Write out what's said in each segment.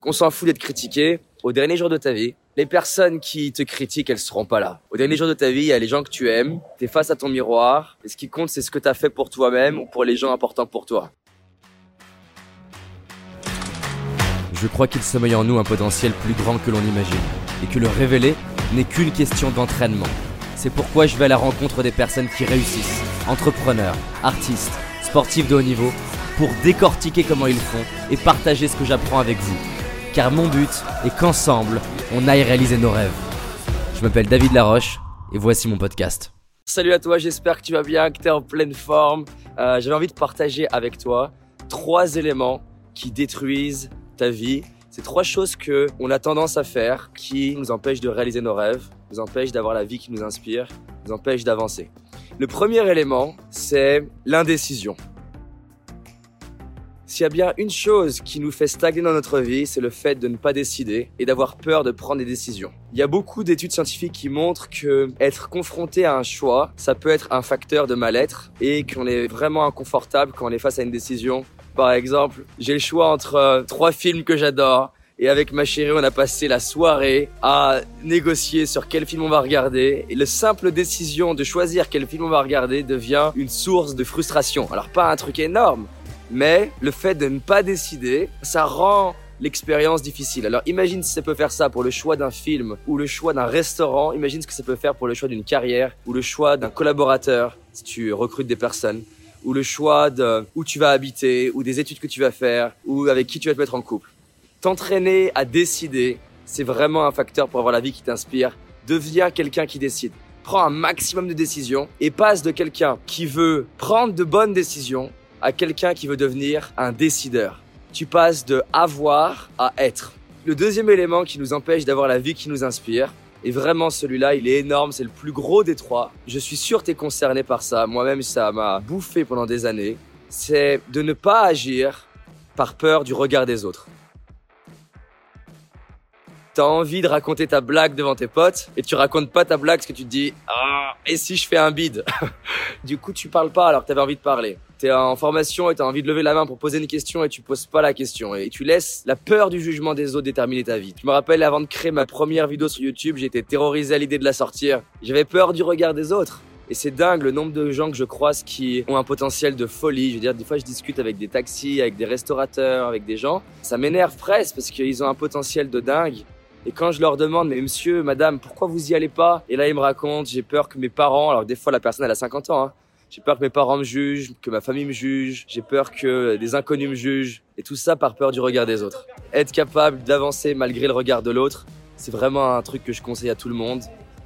Qu'on s'en fout d'être critiqué, au dernier jour de ta vie, les personnes qui te critiquent, elles seront pas là. Au dernier jour de ta vie, il y a les gens que tu aimes, tu es face à ton miroir, et ce qui compte, c'est ce que tu as fait pour toi-même ou pour les gens importants pour toi. Je crois qu'il sommeille en nous un potentiel plus grand que l'on imagine, et que le révéler n'est qu'une question d'entraînement. C'est pourquoi je vais à la rencontre des personnes qui réussissent, entrepreneurs, artistes, sportifs de haut niveau, pour décortiquer comment ils font et partager ce que j'apprends avec vous. Car mon but est qu'ensemble, on aille réaliser nos rêves. Je m'appelle David Laroche, et voici mon podcast. Salut à toi, j'espère que tu vas bien, que tu es en pleine forme. Euh, J'avais envie de partager avec toi trois éléments qui détruisent ta vie. C'est trois choses que on a tendance à faire qui nous empêchent de réaliser nos rêves, nous empêchent d'avoir la vie qui nous inspire, nous empêchent d'avancer. Le premier élément, c'est l'indécision. S'il y a bien une chose qui nous fait stagner dans notre vie, c'est le fait de ne pas décider et d'avoir peur de prendre des décisions. Il y a beaucoup d'études scientifiques qui montrent que être confronté à un choix, ça peut être un facteur de mal-être et qu'on est vraiment inconfortable quand on est face à une décision. Par exemple, j'ai le choix entre euh, trois films que j'adore et avec ma chérie, on a passé la soirée à négocier sur quel film on va regarder. Et la simple décision de choisir quel film on va regarder devient une source de frustration. Alors pas un truc énorme, mais le fait de ne pas décider, ça rend l'expérience difficile. Alors imagine si ça peut faire ça pour le choix d'un film ou le choix d'un restaurant, imagine ce que ça peut faire pour le choix d'une carrière ou le choix d'un collaborateur si tu recrutes des personnes ou le choix de où tu vas habiter ou des études que tu vas faire ou avec qui tu vas te mettre en couple. T'entraîner à décider, c'est vraiment un facteur pour avoir la vie qui t'inspire. Deviens quelqu'un qui décide. Prends un maximum de décisions et passe de quelqu'un qui veut prendre de bonnes décisions à quelqu'un qui veut devenir un décideur. Tu passes de avoir à être. Le deuxième élément qui nous empêche d'avoir la vie qui nous inspire, et vraiment celui-là, il est énorme, c'est le plus gros des trois. Je suis sûr que tu es concerné par ça, moi-même ça m'a bouffé pendant des années. C'est de ne pas agir par peur du regard des autres. T'as envie de raconter ta blague devant tes potes et tu racontes pas ta blague parce que tu te dis ah et si je fais un bide Du coup tu parles pas alors que t'avais envie de parler. T'es en formation et t'as envie de lever la main pour poser une question et tu poses pas la question et tu laisses la peur du jugement des autres déterminer ta vie. Je me rappelle avant de créer ma première vidéo sur YouTube, j'étais terrorisé à l'idée de la sortir. J'avais peur du regard des autres. Et c'est dingue le nombre de gens que je croise qui ont un potentiel de folie. Je veux dire, des fois, je discute avec des taxis, avec des restaurateurs, avec des gens. Ça m'énerve presque parce qu'ils ont un potentiel de dingue. Et quand je leur demande, mais monsieur, madame, pourquoi vous y allez pas? Et là, ils me racontent, j'ai peur que mes parents, alors des fois la personne elle a 50 ans, hein, j'ai peur que mes parents me jugent, que ma famille me juge, j'ai peur que des inconnus me jugent, et tout ça par peur du regard des autres. Être capable d'avancer malgré le regard de l'autre, c'est vraiment un truc que je conseille à tout le monde.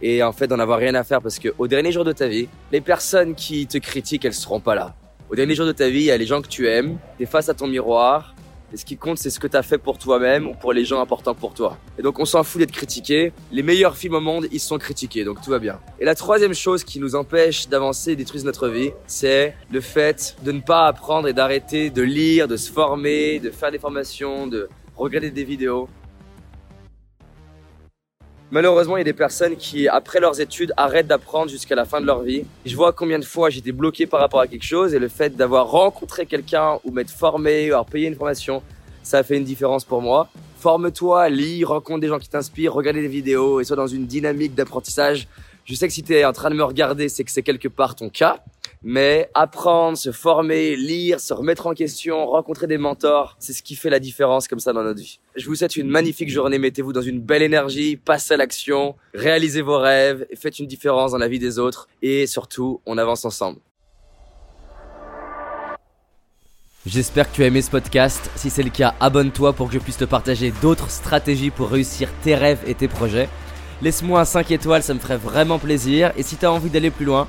Et en fait, d'en avoir rien à faire parce que au dernier jour de ta vie, les personnes qui te critiquent, elles seront pas là. Au dernier jour de ta vie, il y a les gens que tu aimes, t'es face à ton miroir, et ce qui compte, c'est ce que tu as fait pour toi-même ou pour les gens importants pour toi. Et donc, on s'en fout d'être critiqué. Les meilleurs films au monde, ils sont critiqués, donc tout va bien. Et la troisième chose qui nous empêche d'avancer et détruire notre vie, c'est le fait de ne pas apprendre et d'arrêter de lire, de se former, de faire des formations, de regarder des vidéos. Malheureusement, il y a des personnes qui, après leurs études, arrêtent d'apprendre jusqu'à la fin de leur vie. Je vois combien de fois j'étais bloqué par rapport à quelque chose et le fait d'avoir rencontré quelqu'un ou m'être formé ou avoir payé une formation, ça a fait une différence pour moi. Forme-toi, lis, rencontre des gens qui t'inspirent, regarde des vidéos et sois dans une dynamique d'apprentissage. Je sais que si tu es en train de me regarder, c'est que c'est quelque part ton cas. Mais apprendre, se former, lire, se remettre en question, rencontrer des mentors, c'est ce qui fait la différence comme ça dans notre vie. Je vous souhaite une magnifique journée, mettez-vous dans une belle énergie, passez à l'action, réalisez vos rêves, faites une différence dans la vie des autres et surtout, on avance ensemble. J'espère que tu as aimé ce podcast. Si c'est le cas, abonne-toi pour que je puisse te partager d'autres stratégies pour réussir tes rêves et tes projets. Laisse-moi un 5 étoiles, ça me ferait vraiment plaisir. Et si tu as envie d'aller plus loin,